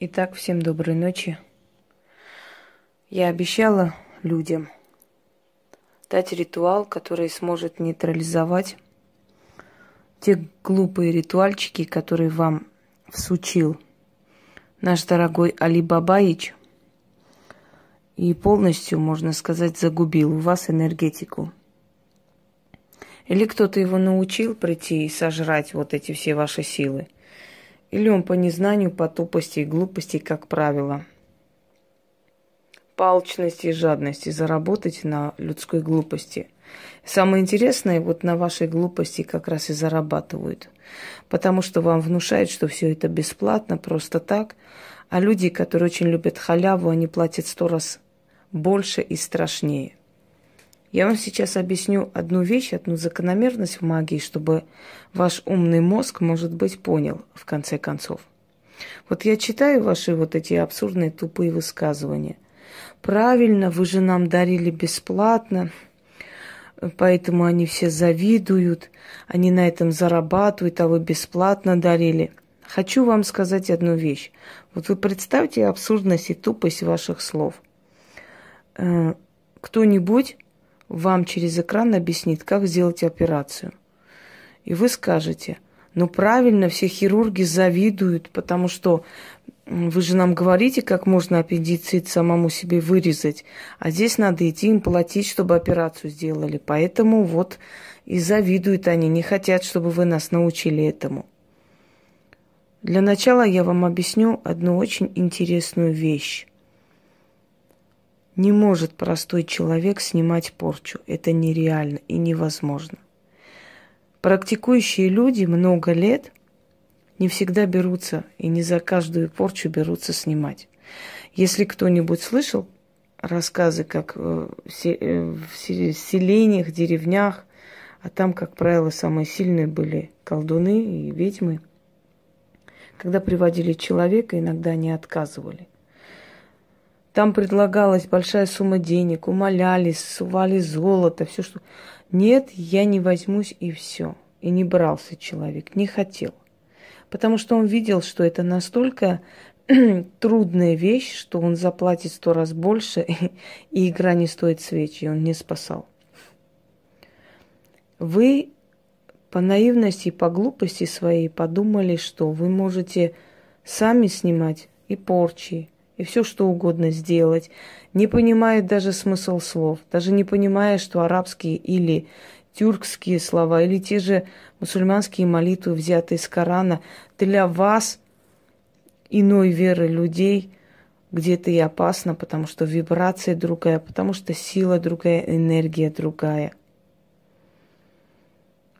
Итак, всем доброй ночи. Я обещала людям дать ритуал, который сможет нейтрализовать те глупые ритуальчики, которые вам всучил наш дорогой Али Бабаич и полностью, можно сказать, загубил у вас энергетику. Или кто-то его научил прийти и сожрать вот эти все ваши силы. Или он по незнанию, по тупости и глупости, как правило. По и жадности заработать на людской глупости. Самое интересное, вот на вашей глупости как раз и зарабатывают. Потому что вам внушают, что все это бесплатно, просто так. А люди, которые очень любят халяву, они платят сто раз больше и страшнее. Я вам сейчас объясню одну вещь, одну закономерность в магии, чтобы ваш умный мозг, может быть, понял в конце концов. Вот я читаю ваши вот эти абсурдные тупые высказывания. Правильно, вы же нам дарили бесплатно, поэтому они все завидуют, они на этом зарабатывают, а вы бесплатно дарили. Хочу вам сказать одну вещь. Вот вы представьте абсурдность и тупость ваших слов. Э, кто-нибудь вам через экран объяснит, как сделать операцию. И вы скажете, ну правильно, все хирурги завидуют, потому что вы же нам говорите, как можно аппендицит самому себе вырезать, а здесь надо идти им платить, чтобы операцию сделали. Поэтому вот и завидуют они, не хотят, чтобы вы нас научили этому. Для начала я вам объясню одну очень интересную вещь. Не может простой человек снимать порчу. Это нереально и невозможно. Практикующие люди много лет не всегда берутся и не за каждую порчу берутся снимать. Если кто-нибудь слышал рассказы, как э, э, в селениях, деревнях, а там, как правило, самые сильные были колдуны и ведьмы, когда приводили человека, иногда они отказывали. Там предлагалась большая сумма денег, умолялись, сували золото, все что. Нет, я не возьмусь и все. И не брался человек, не хотел. Потому что он видел, что это настолько трудная вещь, что он заплатит сто раз больше, и игра не стоит свечи, и он не спасал. Вы по наивности и по глупости своей подумали, что вы можете сами снимать и порчи, и все что угодно сделать, не понимая даже смысл слов, даже не понимая, что арабские или тюркские слова, или те же мусульманские молитвы, взятые из Корана, для вас, иной веры людей, где-то и опасно, потому что вибрация другая, потому что сила другая, энергия другая.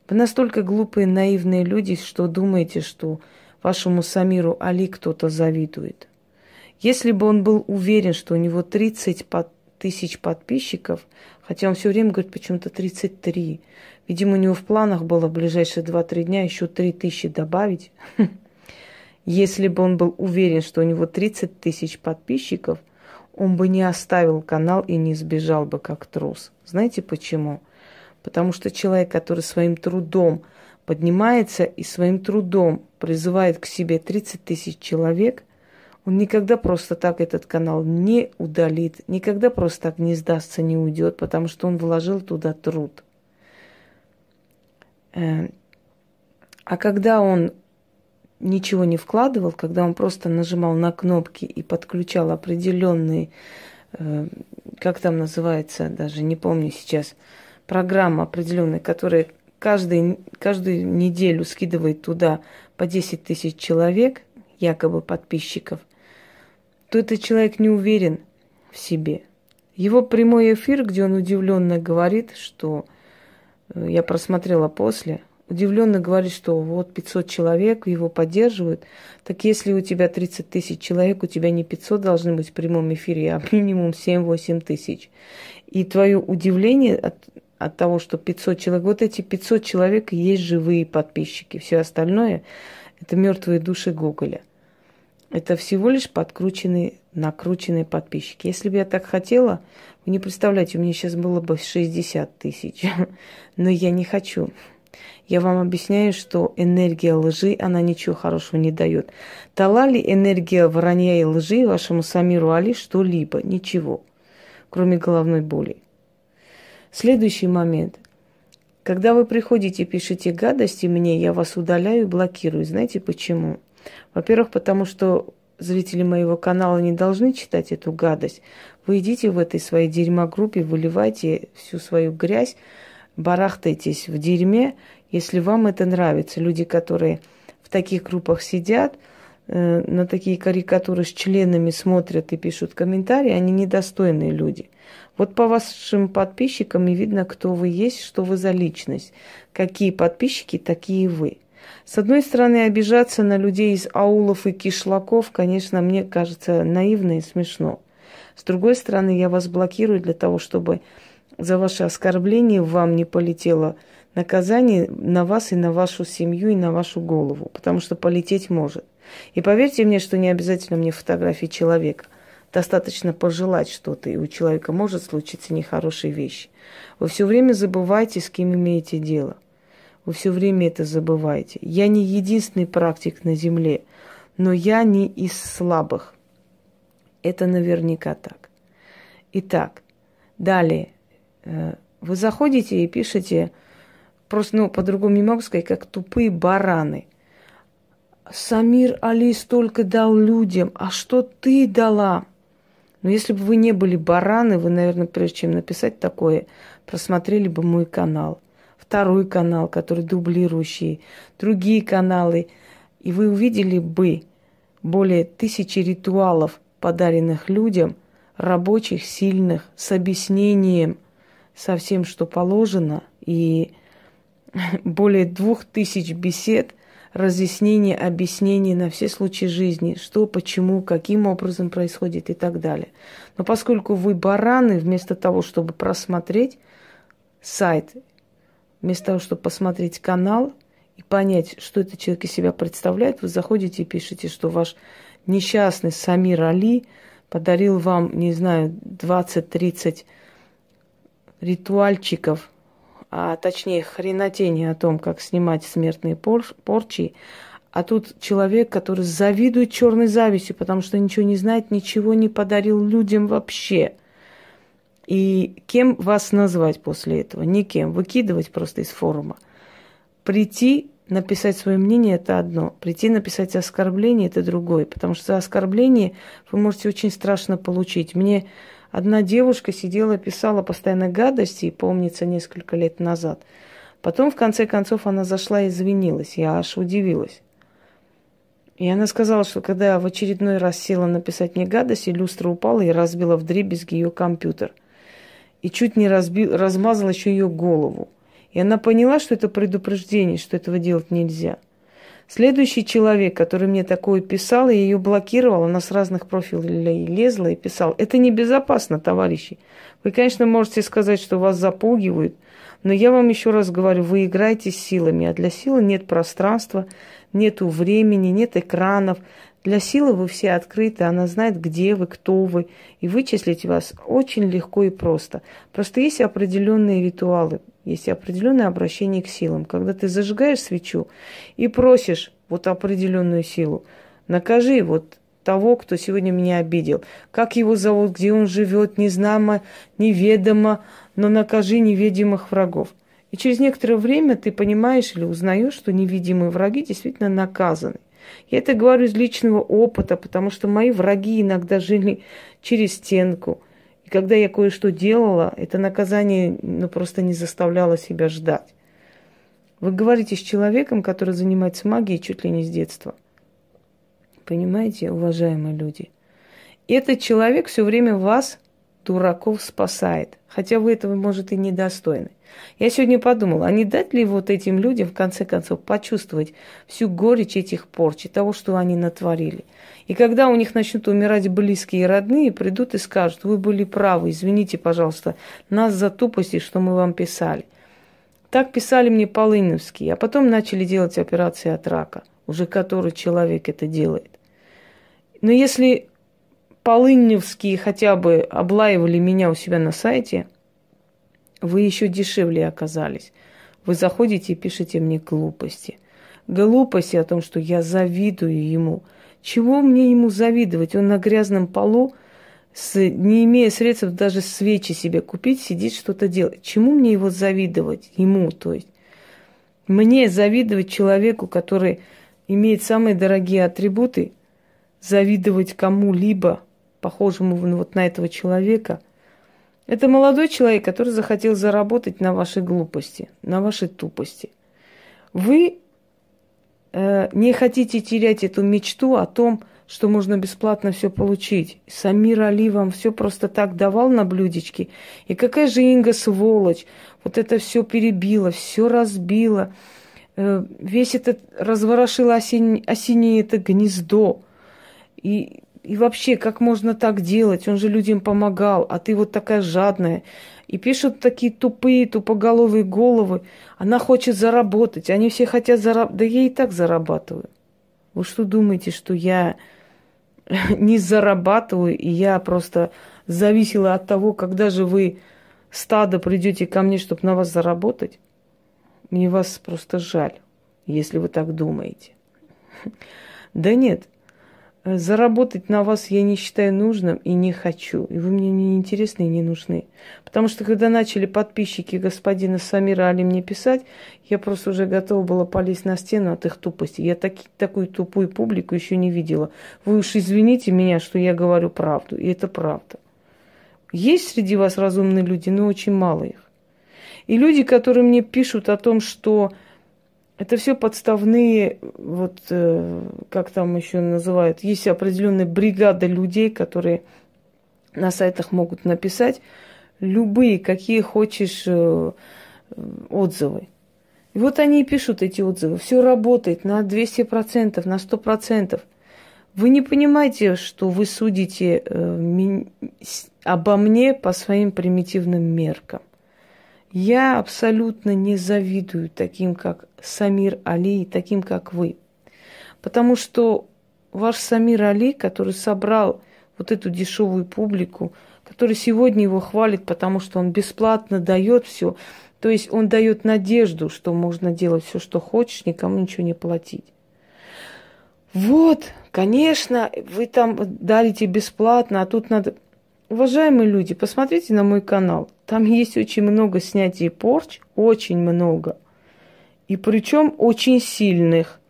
Вы настолько глупые, наивные люди, что думаете, что вашему Самиру Али кто-то завидует – если бы он был уверен, что у него 30 тысяч подписчиков, хотя он все время говорит почему-то 33, видимо, у него в планах было в ближайшие 2-3 дня еще 3 тысячи добавить. Если бы он был уверен, что у него 30 тысяч подписчиков, он бы не оставил канал и не сбежал бы как трус. Знаете почему? Потому что человек, который своим трудом поднимается и своим трудом призывает к себе 30 тысяч человек – он никогда просто так этот канал не удалит, никогда просто так не сдастся, не уйдет, потому что он вложил туда труд. Э, а когда он ничего не вкладывал, когда он просто нажимал на кнопки и подключал определенные, э, как там называется, даже не помню сейчас, программа определенная, которая каждый, каждую неделю скидывает туда по 10 тысяч человек, якобы подписчиков – то этот человек не уверен в себе. Его прямой эфир, где он удивленно говорит, что э, я просмотрела после, удивленно говорит, что вот 500 человек его поддерживают. Так если у тебя 30 тысяч человек, у тебя не 500 должны быть в прямом эфире, а минимум 7-8 тысяч. И твое удивление от, от того, что 500 человек, вот эти 500 человек и есть живые подписчики. Все остальное – это мертвые души Гоголя – это всего лишь подкрученные, накрученные подписчики. Если бы я так хотела, вы не представляете, у меня сейчас было бы 60 тысяч. Но я не хочу. Я вам объясняю, что энергия лжи, она ничего хорошего не дает. Дала ли энергия вранья и лжи вашему Самиру Али что-либо? Ничего, кроме головной боли. Следующий момент. Когда вы приходите и пишете гадости мне, я вас удаляю и блокирую. Знаете почему? Во-первых, потому что зрители моего канала не должны читать эту гадость. Вы идите в этой своей дерьмогруппе, выливайте всю свою грязь, барахтайтесь в дерьме, если вам это нравится. Люди, которые в таких группах сидят, э, на такие карикатуры с членами смотрят и пишут комментарии, они недостойные люди. Вот по вашим подписчикам и видно, кто вы есть, что вы за личность. Какие подписчики, такие вы. С одной стороны, обижаться на людей из аулов и кишлаков, конечно, мне кажется наивно и смешно. С другой стороны, я вас блокирую для того, чтобы за ваше оскорбление вам не полетело наказание на вас и на вашу семью и на вашу голову, потому что полететь может. И поверьте мне, что не обязательно мне фотографии человека. Достаточно пожелать что-то, и у человека может случиться нехорошие вещи. Вы все время забывайте, с кем имеете дело. Вы все время это забываете. Я не единственный практик на Земле, но я не из слабых. Это наверняка так. Итак, далее. Э, вы заходите и пишете, просто, ну, по-другому не могу сказать, как тупые бараны. Самир Али столько дал людям, а что ты дала? Но если бы вы не были бараны, вы, наверное, прежде чем написать такое, просмотрели бы мой канал, второй канал, который дублирующий, другие каналы, и вы увидели бы более тысячи ритуалов, подаренных людям, рабочих, сильных, с объяснением, со всем, что положено, и более двух тысяч бесед – разъяснение, объяснение на все случаи жизни, что, почему, каким образом происходит и так далее. Но поскольку вы бараны, вместо того, чтобы просмотреть сайт, вместо того, чтобы посмотреть канал и понять, что этот человек из себя представляет, вы заходите и пишете, что ваш несчастный Самир Али подарил вам, не знаю, 20-30 ритуальчиков – а точнее хренотение о том, как снимать смертные порчи, а тут человек, который завидует черной завистью, потому что ничего не знает, ничего не подарил людям вообще. И кем вас назвать после этого? Никем. Выкидывать просто из форума. Прийти, написать свое мнение – это одно. Прийти, написать оскорбление – это другое. Потому что за оскорбление вы можете очень страшно получить. Мне Одна девушка сидела, писала постоянно гадости, помнится, несколько лет назад. Потом, в конце концов, она зашла и извинилась. Я аж удивилась. И она сказала, что когда в очередной раз села написать мне гадость, люстра упала и разбила в дребезги ее компьютер. И чуть не разбил, размазала еще ее голову. И она поняла, что это предупреждение, что этого делать нельзя – Следующий человек, который мне такое писал, и ее блокировал, она с разных профилей лезла и писал. Это небезопасно, товарищи. Вы, конечно, можете сказать, что вас запугивают, но я вам еще раз говорю, вы играете силами, а для силы нет пространства, нету времени, нет экранов. Для силы вы все открыты, она знает, где вы, кто вы, и вычислить вас очень легко и просто. Просто есть определенные ритуалы, есть определенное обращение к силам. Когда ты зажигаешь свечу и просишь вот определенную силу, накажи вот того, кто сегодня меня обидел. Как его зовут, где он живет, незнамо, неведомо, но накажи невидимых врагов. И через некоторое время ты понимаешь или узнаешь, что невидимые враги действительно наказаны. Я это говорю из личного опыта, потому что мои враги иногда жили через стенку – и когда я кое-что делала, это наказание ну, просто не заставляло себя ждать. Вы говорите с человеком, который занимается магией чуть ли не с детства. Понимаете, уважаемые люди? Этот человек все время вас, дураков, спасает. Хотя вы этого, может, и недостойны. Я сегодня подумала, а не дать ли вот этим людям, в конце концов, почувствовать всю горечь этих порчи, того, что они натворили. И когда у них начнут умирать близкие и родные, придут и скажут, вы были правы, извините, пожалуйста, нас за тупости, что мы вам писали. Так писали мне Полыновские, а потом начали делать операции от рака, уже который человек это делает. Но если Полыневские хотя бы облаивали меня у себя на сайте – вы еще дешевле оказались. вы заходите и пишете мне глупости. Глупости о том, что я завидую ему. Чего мне ему завидовать? Он на грязном полу, с, не имея средств даже свечи себе купить, сидит что-то делать. Чему мне его завидовать? Ему, то есть. Мне завидовать человеку, который имеет самые дорогие атрибуты, завидовать кому-либо, похожему вот на этого человека – это молодой человек, который захотел заработать на вашей глупости, на вашей тупости. Вы э, не хотите терять эту мечту о том, что можно бесплатно все получить. Самир Али вам все просто так давал на блюдечке. И какая же Инга сволочь. Вот это все перебила, все разбила. Э, весь этот разворошила осень, осеннее это гнездо. И и вообще, как можно так делать? Он же людям помогал, а ты вот такая жадная. И пишут такие тупые, тупоголовые головы. Она хочет заработать. Они все хотят заработать. Да я и так зарабатываю. Вы что думаете, что я не зарабатываю, и я просто зависела от того, когда же вы стадо придете ко мне, чтобы на вас заработать? Мне вас просто жаль, если вы так думаете. Да нет, Заработать на вас я не считаю нужным и не хочу. И вы мне не интересны и не нужны. Потому что когда начали подписчики господина Самира Али мне писать, я просто уже готова была полезть на стену от их тупости. Я таки, такую тупую публику еще не видела. Вы уж извините меня, что я говорю правду. И это правда. Есть среди вас разумные люди, но очень мало их. И люди, которые мне пишут о том, что это все подставные, вот э, как там еще называют, есть определенная бригада людей, которые на сайтах могут написать любые, какие хочешь э, отзывы. И вот они и пишут эти отзывы. Все работает на 200%, на 100%. Вы не понимаете, что вы судите э, обо мне по своим примитивным меркам. Я абсолютно не завидую таким, как Самир Али, и таким, как вы. Потому что ваш Самир Али, который собрал вот эту дешевую публику, который сегодня его хвалит, потому что он бесплатно дает все, то есть он дает надежду, что можно делать все, что хочешь, никому ничего не платить. Вот, конечно, вы там дарите бесплатно, а тут надо... Уважаемые люди, посмотрите на мой канал. Там есть очень много снятий порч, очень много. И причем очень сильных.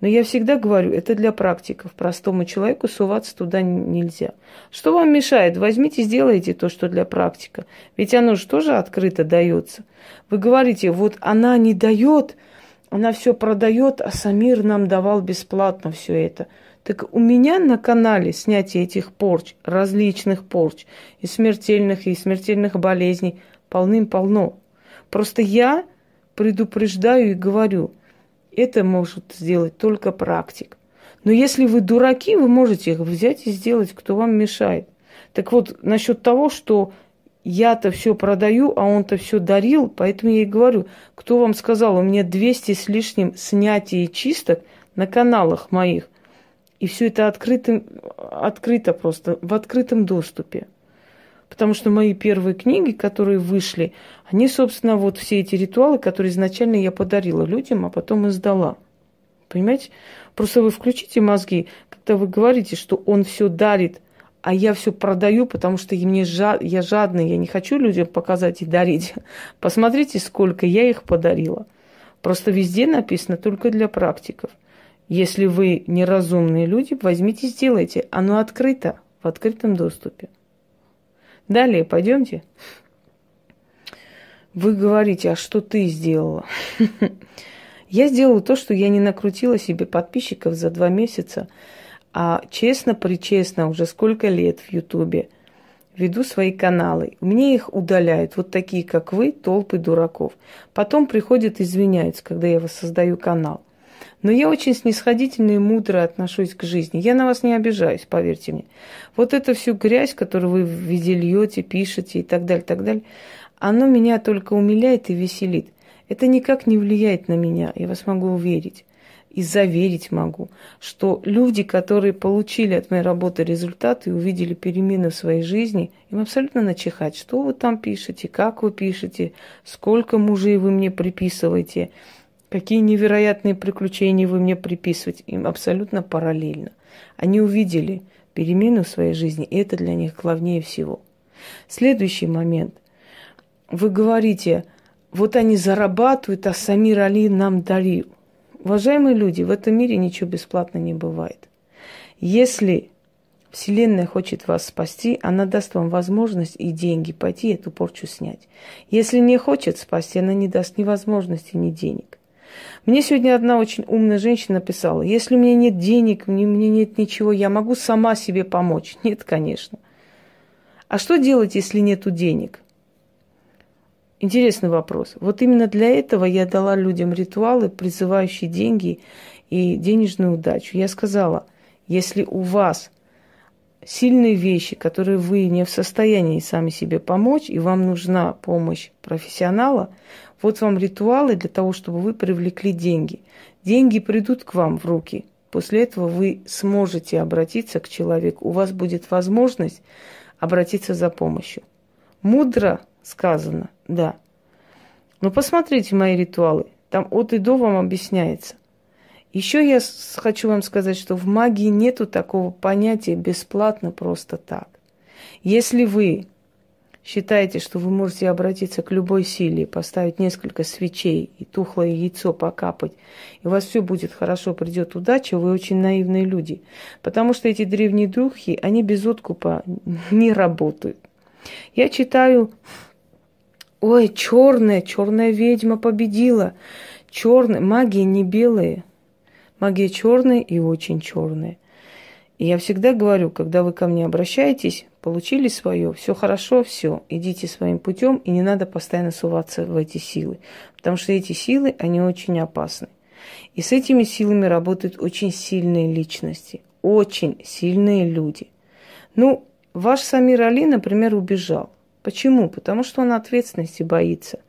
Но я всегда говорю, это для практиков. Простому человеку суваться туда нельзя. Что вам мешает? Возьмите, сделайте то, что для практика. Ведь оно же тоже открыто дается. Вы говорите, вот она не дает, она все продает, а Самир нам давал бесплатно все это. Так у меня на канале снятие этих порч, различных порч, и смертельных, и смертельных болезней, полным-полно. Просто я предупреждаю и говорю, это может сделать только практик. Но если вы дураки, вы можете их взять и сделать, кто вам мешает. Так вот, насчет того, что я-то все продаю, а он-то все дарил, поэтому я и говорю, кто вам сказал, у меня 200 с лишним снятий чисток на каналах моих. И все это открыто, открыто просто, в открытом доступе. Потому что мои первые книги, которые вышли, они, собственно, вот все эти ритуалы, которые изначально я подарила людям, а потом издала. Понимаете? Просто вы включите мозги, когда вы говорите, что он все дарит, а я все продаю, потому что мне жад, я жадный, я не хочу людям показать и дарить. Посмотрите, сколько я их подарила. Просто везде написано только для практиков. Если вы неразумные люди, возьмите, сделайте. Оно открыто, в открытом доступе. Далее, пойдемте. Вы говорите, а что ты сделала? Я сделала то, что я не накрутила себе подписчиков за два месяца, а честно-причестно уже сколько лет в Ютубе веду свои каналы. Мне их удаляют, вот такие, как вы, толпы дураков. Потом приходят извиняются, когда я воссоздаю канал. Но я очень снисходительно и мудро отношусь к жизни. Я на вас не обижаюсь, поверьте мне. Вот эту всю грязь, которую вы везде льете, пишете и так далее, так далее, оно меня только умиляет и веселит. Это никак не влияет на меня, я вас могу уверить. и заверить могу, что люди, которые получили от моей работы результаты и увидели перемены в своей жизни, им абсолютно начихать, что вы там пишете, как вы пишете, сколько мужей вы мне приписываете, какие невероятные приключения вы мне приписываете. Им абсолютно параллельно. Они увидели перемену в своей жизни, и это для них главнее всего. Следующий момент. Вы говорите, вот они зарабатывают, а Самир Али нам дарил. Уважаемые люди, в этом мире ничего бесплатно не бывает. Если Вселенная хочет вас спасти, она даст вам возможность и деньги пойти эту порчу снять. Если не хочет спасти, она не даст ни возможности, ни денег. Мне сегодня одна очень умная женщина написала, если у меня нет денег, мне, мне нет ничего, я могу сама себе помочь. Нет, конечно. А что делать, если нету денег? Интересный вопрос. Вот именно для этого я дала людям ритуалы, призывающие деньги и денежную удачу. Я сказала, если у вас сильные вещи, которые вы не в состоянии сами себе помочь, и вам нужна помощь профессионала, вот вам ритуалы для того, чтобы вы привлекли деньги. Деньги придут к вам в руки. После этого вы сможете обратиться к человеку. У вас будет возможность обратиться за помощью. Мудро сказано, да. Но посмотрите мои ритуалы. Там от и до вам объясняется. Еще я хочу вам сказать, что в магии нету такого понятия бесплатно просто так. Если вы считаете, что вы можете обратиться к любой силе, поставить несколько свечей и тухлое яйцо покапать, и у вас все будет хорошо, придет удача, вы очень наивные люди. Потому что эти древние духи, они без откупа не работают. Я читаю Ой, черная, черная ведьма победила. Черная, магия не белая. Магия черная и очень черная. И я всегда говорю, когда вы ко мне обращаетесь, получили свое, все хорошо, все, идите своим путем, и не надо постоянно суваться в эти силы. Потому что эти силы, они очень опасны. И с этими силами работают очень сильные личности, очень сильные люди. Ну, ваш Самир Али, например, убежал. Почему? Потому что он ответственности боится.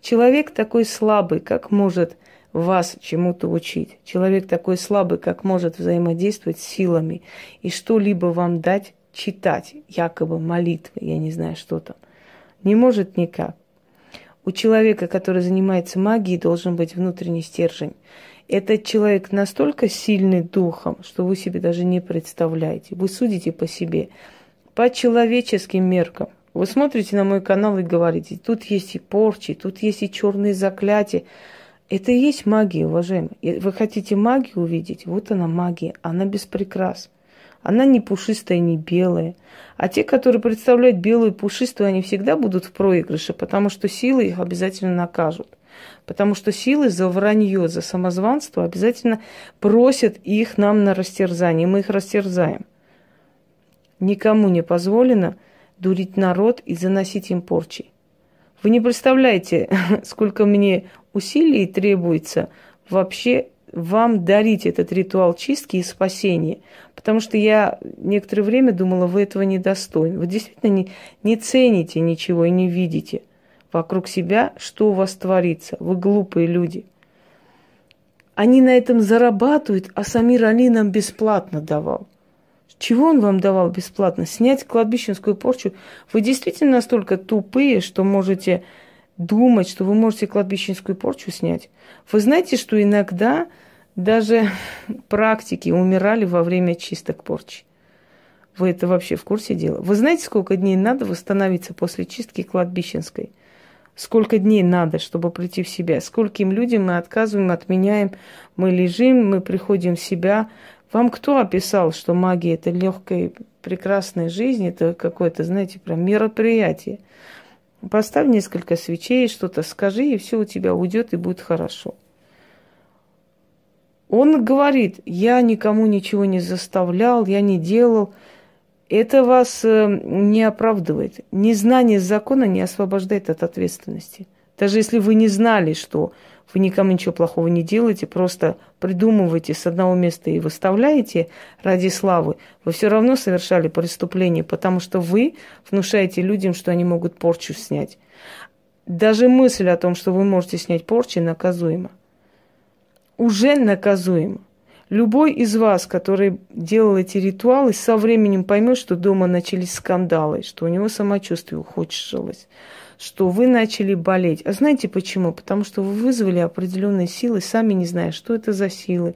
Человек такой слабый, как может вас чему-то учить. Человек такой слабый, как может взаимодействовать с силами и что-либо вам дать, читать, якобы молитвы, я не знаю, что там. Не может никак. У человека, который занимается магией, должен быть внутренний стержень. Этот человек настолько сильный духом, что вы себе даже не представляете. Вы судите по себе, по человеческим меркам. Вы смотрите на мой канал и говорите, тут есть и порчи, тут есть и черные заклятия. Это и есть магия, уважаемые. Вы хотите магию увидеть? Вот она магия. Она без прикрас. Она не пушистая, не белая. А те, которые представляют белую пушистую, они всегда будут в проигрыше, потому что силы их обязательно накажут. Потому что силы за вранье, за самозванство обязательно просят их нам на растерзание. Мы их растерзаем. Никому не позволено дурить народ и заносить им порчи. Вы не представляете, сколько мне усилий требуется вообще вам дарить этот ритуал чистки и спасения. Потому что я некоторое время думала, вы этого недостойны. Вы действительно не, не цените ничего и не видите вокруг себя, что у вас творится. Вы глупые люди. Они на этом зарабатывают, а Самир Али нам бесплатно давал. Чего он вам давал бесплатно? Снять кладбищенскую порчу? Вы действительно настолько тупые, что можете думать, что вы можете кладбищенскую порчу снять? Вы знаете, что иногда даже практики умирали во время чисток порчи? Вы это вообще в курсе дела? Вы знаете, сколько дней надо восстановиться после чистки кладбищенской? Сколько дней надо, чтобы прийти в себя? Скольким людям мы отказываем, отменяем? Мы лежим, мы приходим в себя, вам кто описал, что магия – это легкая, прекрасная жизнь, это какое-то, знаете, прям мероприятие? Поставь несколько свечей, что-то скажи, и все у тебя уйдет и будет хорошо. Он говорит, я никому ничего не заставлял, я не делал. Это вас э, не оправдывает. Незнание закона не освобождает от ответственности. Даже если вы не знали, что вы никому ничего плохого не делаете, просто придумываете с одного места и выставляете ради славы, вы все равно совершали преступление, потому что вы внушаете людям, что они могут порчу снять. Даже мысль о том, что вы можете снять порчу, наказуема. уже наказуемо. Любой из вас, который делал эти ритуалы, со временем поймет, что дома начались скандалы, что у него самочувствие ухудшилось, что вы начали болеть. А знаете почему? Потому что вы вызвали определенные силы, сами не зная, что это за силы,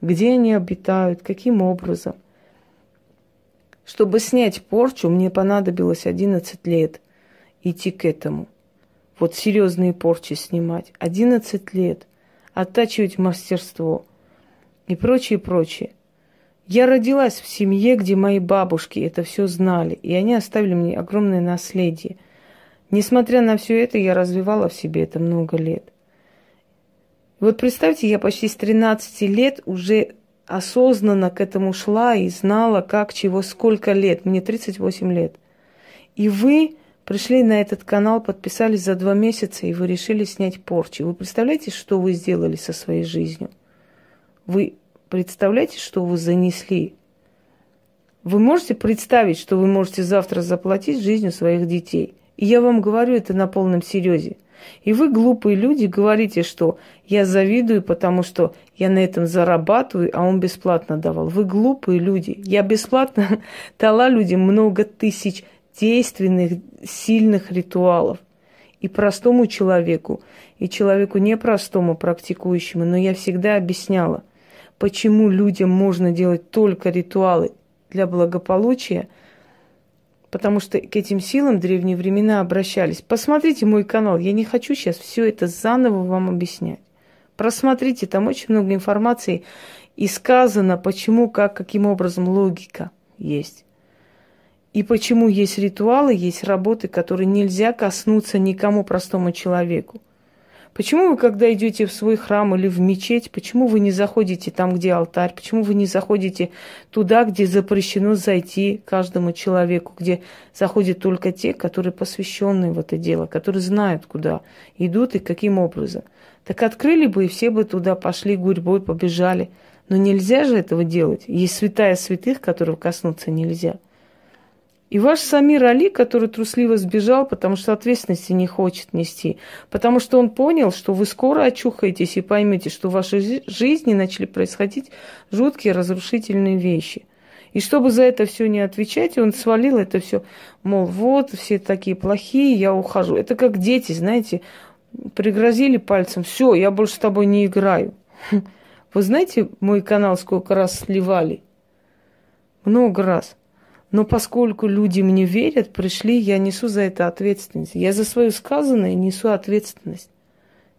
где они обитают, каким образом. Чтобы снять порчу, мне понадобилось 11 лет идти к этому. Вот серьезные порчи снимать. 11 лет. Оттачивать мастерство – и прочее, прочее. Я родилась в семье, где мои бабушки это все знали, и они оставили мне огромное наследие. Несмотря на все это, я развивала в себе это много лет. Вот представьте, я почти с 13 лет уже осознанно к этому шла и знала, как, чего, сколько лет. Мне 38 лет. И вы пришли на этот канал, подписались за два месяца, и вы решили снять порчи. Вы представляете, что вы сделали со своей жизнью? Вы представляете, что вы занесли? Вы можете представить, что вы можете завтра заплатить жизнью своих детей? Я вам говорю это на полном серьезе. И вы, глупые люди, говорите, что я завидую, потому что я на этом зарабатываю, а он бесплатно давал. Вы глупые люди. Я бесплатно дала людям много тысяч действенных, сильных ритуалов. И простому человеку, и человеку непростому, практикующему. Но я всегда объясняла, почему людям можно делать только ритуалы для благополучия, потому что к этим силам древние времена обращались. Посмотрите мой канал, я не хочу сейчас все это заново вам объяснять. Просмотрите, там очень много информации и сказано, почему, как, каким образом логика есть. И почему есть ритуалы, есть работы, которые нельзя коснуться никому простому человеку. Почему вы, когда идете в свой храм или в мечеть, почему вы не заходите там, где алтарь? Почему вы не заходите туда, где запрещено зайти каждому человеку, где заходят только те, которые посвященные в это дело, которые знают, куда идут и каким образом? Так открыли бы, и все бы туда пошли гурьбой, побежали. Но нельзя же этого делать. Есть святая святых, которого коснуться нельзя – и ваш Самир Али, который трусливо сбежал, потому что ответственности не хочет нести, потому что он понял, что вы скоро очухаетесь и поймете, что в вашей жизни начали происходить жуткие разрушительные вещи. И чтобы за это все не отвечать, он свалил это все, мол, вот, все такие плохие, я ухожу. Это как дети, знаете, пригрозили пальцем, все, я больше с тобой не играю. Вы знаете, мой канал сколько раз сливали? Много раз. Но поскольку люди мне верят, пришли, я несу за это ответственность. Я за свое сказанное несу ответственность.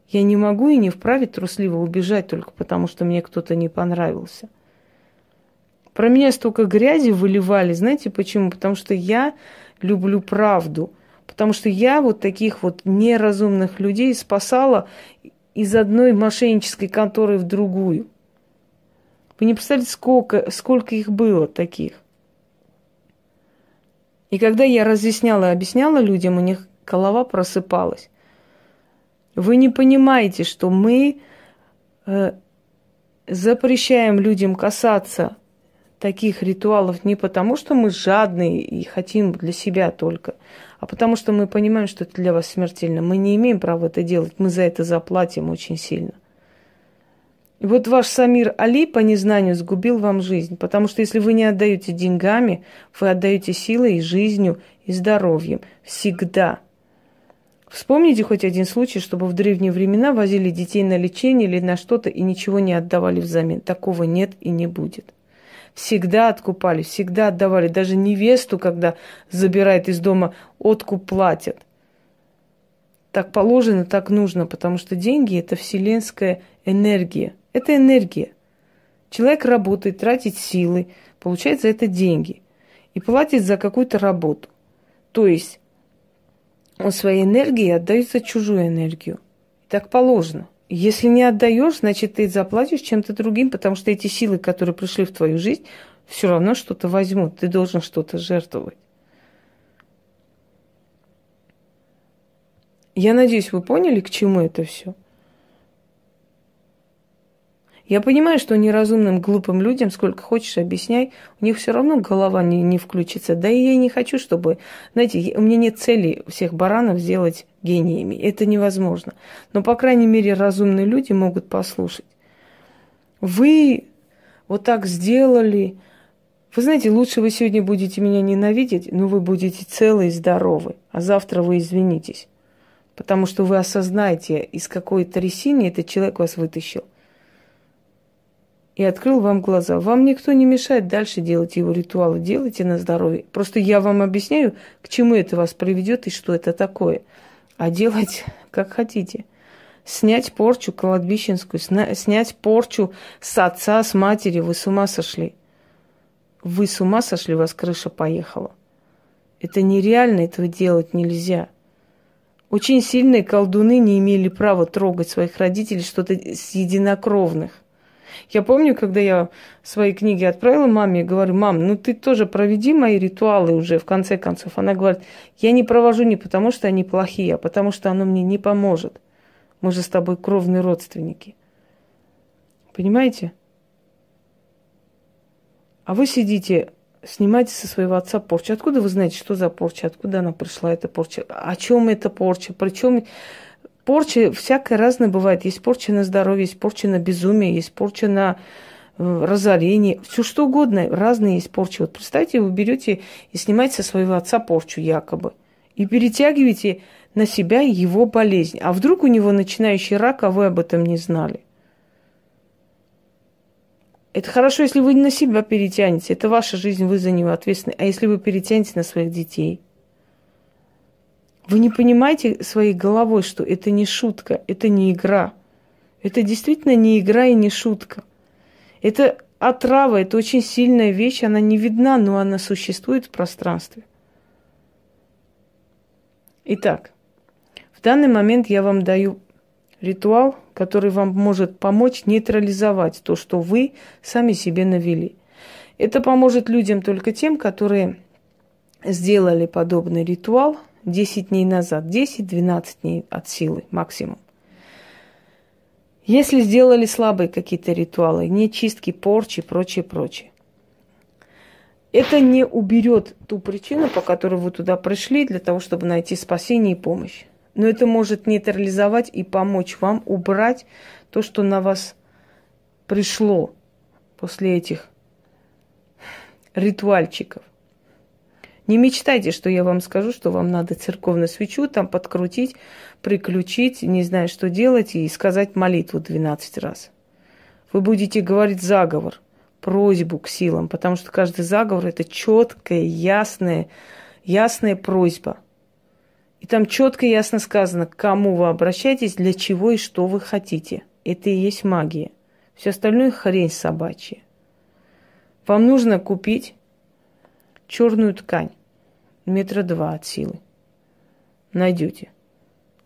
Я не могу и не вправе трусливо убежать только потому, что мне кто-то не понравился. Про меня столько грязи выливали, знаете почему? Потому что я люблю правду. Потому что я вот таких вот неразумных людей спасала из одной мошеннической конторы в другую. Вы не представляете, сколько, сколько их было таких. И когда я разъясняла и объясняла людям, у них голова просыпалась. Вы не понимаете, что мы э, запрещаем людям касаться таких ритуалов не потому, что мы жадные и хотим для себя только, а потому что мы понимаем, что это для вас смертельно. Мы не имеем права это делать, мы за это заплатим очень сильно. Вот ваш Самир Али по незнанию сгубил вам жизнь, потому что если вы не отдаете деньгами, вы отдаете силой и жизнью, и здоровьем. Всегда. Вспомните хоть один случай, чтобы в древние времена возили детей на лечение или на что-то и ничего не отдавали взамен. Такого нет и не будет. Всегда откупали, всегда отдавали. Даже невесту, когда забирает из дома, откуп платят. Так положено, так нужно, потому что деньги – это вселенская энергия. Это энергия. Человек работает, тратит силы, получает за это деньги и платит за какую-то работу. То есть он своей энергией отдает за чужую энергию. Так положено. Если не отдаешь, значит, ты заплатишь чем-то другим, потому что эти силы, которые пришли в твою жизнь, все равно что-то возьмут. Ты должен что-то жертвовать. Я надеюсь, вы поняли, к чему это все. Я понимаю, что неразумным, глупым людям, сколько хочешь объясняй, у них все равно голова не, не включится. Да и я не хочу, чтобы... Знаете, у меня нет цели всех баранов сделать гениями. Это невозможно. Но, по крайней мере, разумные люди могут послушать. вы вот так сделали. Вы знаете, лучше вы сегодня будете меня ненавидеть, но вы будете целы и здоровы, а завтра вы извинитесь. Потому что вы осознаете, из какой трясины этот человек вас вытащил. И открыл вам глаза. Вам никто не мешает дальше делать его ритуалы. Делайте на здоровье. Просто я вам объясняю, к чему это вас приведет и что это такое. А делать как хотите снять порчу кладбищенскую, снять порчу с отца, с матери. Вы с ума сошли. Вы с ума сошли, у вас крыша поехала. Это нереально, этого делать нельзя. Очень сильные колдуны не имели права трогать своих родителей, что-то с единокровных. Я помню, когда я свои книги отправила маме, говорю, мам, ну ты тоже проведи мои ритуалы уже, в конце концов. Она говорит, я не провожу не потому, что они плохие, а потому, что оно мне не поможет. Мы же с тобой кровные родственники. Понимаете? А вы сидите, снимаете со своего отца порчу. Откуда вы знаете, что за порча? Откуда она пришла, эта порча? О чем эта порча? Причем порча всякая разная бывает. Есть порча на здоровье, есть порча на безумие, есть порча на э, разорение. Все что угодно. Разные есть порчи. Вот представьте, вы берете и снимаете со своего отца порчу якобы. И перетягиваете на себя его болезнь. А вдруг у него начинающий рак, а вы об этом не знали? Это хорошо, если вы на себя перетянете. Это ваша жизнь, вы за него ответственны. А если вы перетянете на своих детей? Вы не понимаете своей головой, что это не шутка, это не игра. Это действительно не игра и не шутка. Это отрава, это очень сильная вещь, она не видна, но она существует в пространстве. Итак, в данный момент я вам даю ритуал, который вам может помочь нейтрализовать то, что вы сами себе навели. Это поможет людям только тем, которые сделали подобный ритуал 10 дней назад, 10-12 дней от силы максимум. Если сделали слабые какие-то ритуалы, не чистки, порчи, прочее, прочее, это не уберет ту причину, по которой вы туда пришли, для того, чтобы найти спасение и помощь но это может нейтрализовать и помочь вам убрать то, что на вас пришло после этих ритуальчиков. Не мечтайте, что я вам скажу, что вам надо церковную свечу там подкрутить, приключить, не знаю, что делать, и сказать молитву 12 раз. Вы будете говорить заговор, просьбу к силам, потому что каждый заговор – это четкая, ясная, ясная просьба – и там четко и ясно сказано, к кому вы обращаетесь, для чего и что вы хотите. Это и есть магия. Все остальное хрень собачья. Вам нужно купить черную ткань, метра два от силы. Найдете.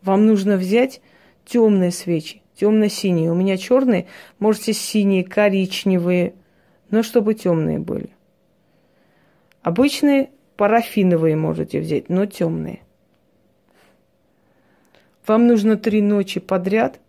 Вам нужно взять темные свечи, темно-синие. У меня черные, можете синие, коричневые, но чтобы темные были. Обычные парафиновые можете взять, но темные. Вам нужно три ночи подряд.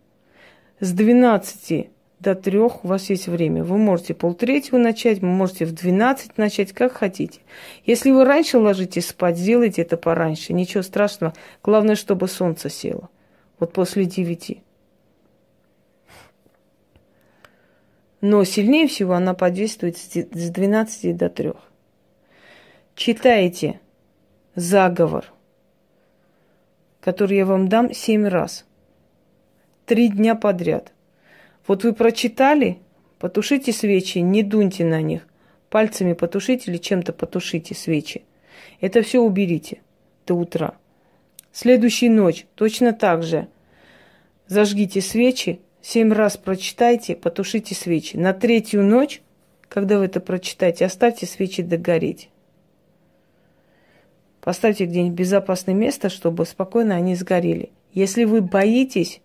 С 12 до 3 у вас есть время. Вы можете полтретьего начать, вы можете в 12 начать, как хотите. Если вы раньше ложитесь спать, сделайте это пораньше. Ничего страшного. Главное, чтобы солнце село. Вот после 9. Но сильнее всего она подействует с 12 до 3. Читайте заговор который я вам дам семь раз. Три дня подряд. Вот вы прочитали, потушите свечи, не дуньте на них. Пальцами потушите или чем-то потушите свечи. Это все уберите до утра. Следующую ночь точно так же. Зажгите свечи, семь раз прочитайте, потушите свечи. На третью ночь, когда вы это прочитаете, оставьте свечи догореть. Поставьте где-нибудь безопасное место, чтобы спокойно они сгорели. Если вы боитесь,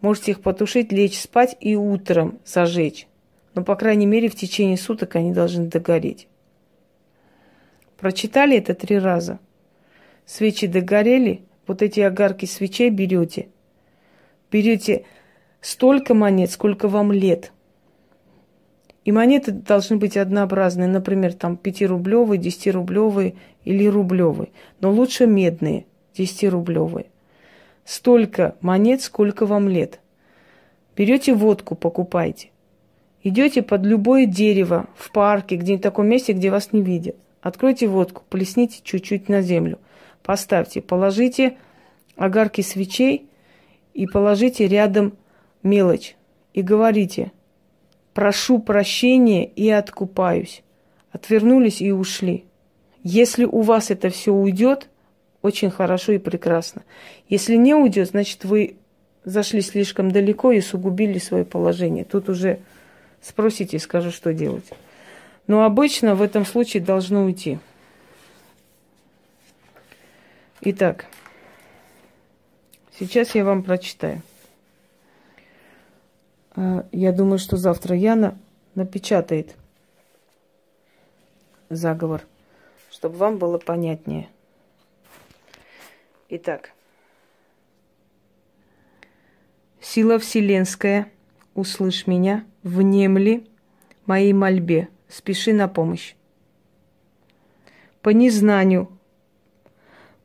можете их потушить, лечь спать и утром зажечь. Но, по крайней мере, в течение суток они должны догореть. Прочитали это три раза. Свечи догорели, вот эти огарки свечей берете. Берете столько монет, сколько вам лет – и монеты должны быть однообразные, например, там 5-рублевые, 10-рублевые или рублевые. Но лучше медные, 10-рублевые. Столько монет, сколько вам лет. Берете водку, покупайте. Идете под любое дерево в парке, где-нибудь в таком месте, где вас не видят. Откройте водку, плесните чуть-чуть на землю. Поставьте, положите огарки свечей и положите рядом мелочь. И говорите, прошу прощения и откупаюсь. Отвернулись и ушли. Если у вас это все уйдет, очень хорошо и прекрасно. Если не уйдет, значит вы зашли слишком далеко и сугубили свое положение. Тут уже спросите, скажу, что делать. Но обычно в этом случае должно уйти. Итак, сейчас я вам прочитаю. А, я думаю, что завтра Яна напечатает заговор, чтобы вам было понятнее. Итак, сила вселенская, услышь меня, внемли моей мольбе, спеши на помощь. По незнанию,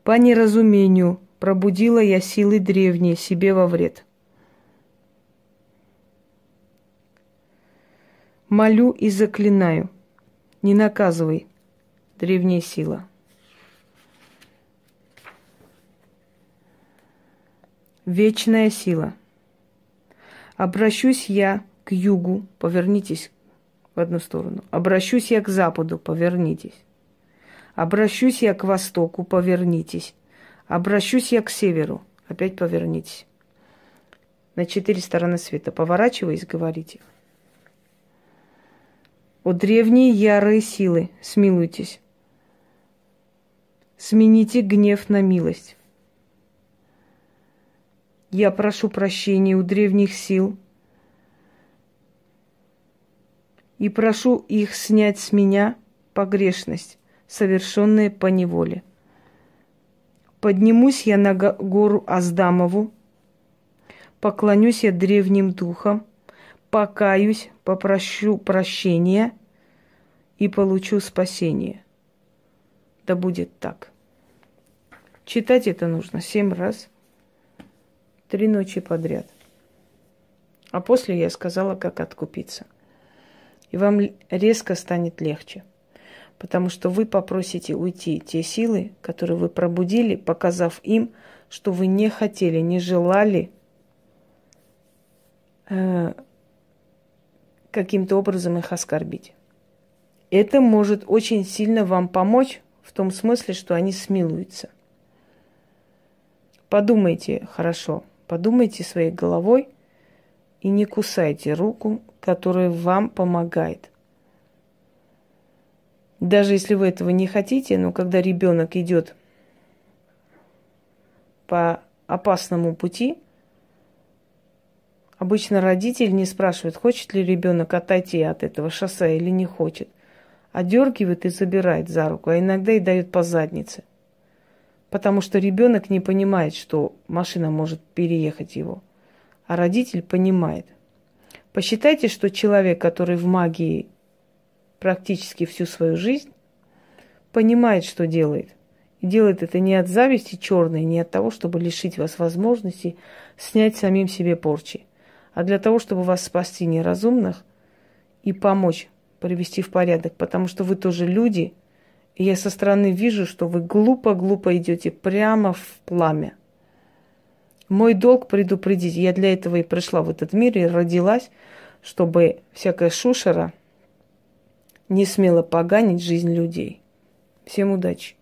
по неразумению пробудила я силы древние себе во вред. Молю и заклинаю, не наказывай, древняя сила. Вечная сила. Обращусь я к югу, повернитесь в одну сторону. Обращусь я к западу, повернитесь. Обращусь я к востоку, повернитесь. Обращусь я к северу, опять повернитесь. На четыре стороны света. Поворачиваясь, говорите. О древние ярые силы, смилуйтесь. Смените гнев на милость. Я прошу прощения у древних сил и прошу их снять с меня погрешность, совершенная по неволе. Поднимусь я на гору Аздамову, поклонюсь я древним духам, покаюсь, попрошу прощения и получу спасение. Да будет так. Читать это нужно семь раз – Три ночи подряд. А после я сказала, как откупиться. И вам резко станет легче. Потому что вы попросите уйти те силы, которые вы пробудили, показав им, что вы не хотели, не желали э, каким-то образом их оскорбить. Это может очень сильно вам помочь в том смысле, что они смилуются. Подумайте хорошо – Подумайте своей головой и не кусайте руку, которая вам помогает. Даже если вы этого не хотите, но когда ребенок идет по опасному пути, обычно родитель не спрашивает, хочет ли ребенок отойти от этого шоссе или не хочет, а дергивает и забирает за руку, а иногда и дает по заднице потому что ребенок не понимает, что машина может переехать его, а родитель понимает. Посчитайте, что человек, который в магии практически всю свою жизнь, понимает, что делает. И делает это не от зависти черной, не от того, чтобы лишить вас возможности снять самим себе порчи, а для того, чтобы вас спасти неразумных и помочь привести в порядок, потому что вы тоже люди – я со стороны вижу, что вы глупо-глупо идете прямо в пламя. Мой долг предупредить. Я для этого и пришла в этот мир и родилась, чтобы всякая шушера не смела поганить жизнь людей. Всем удачи!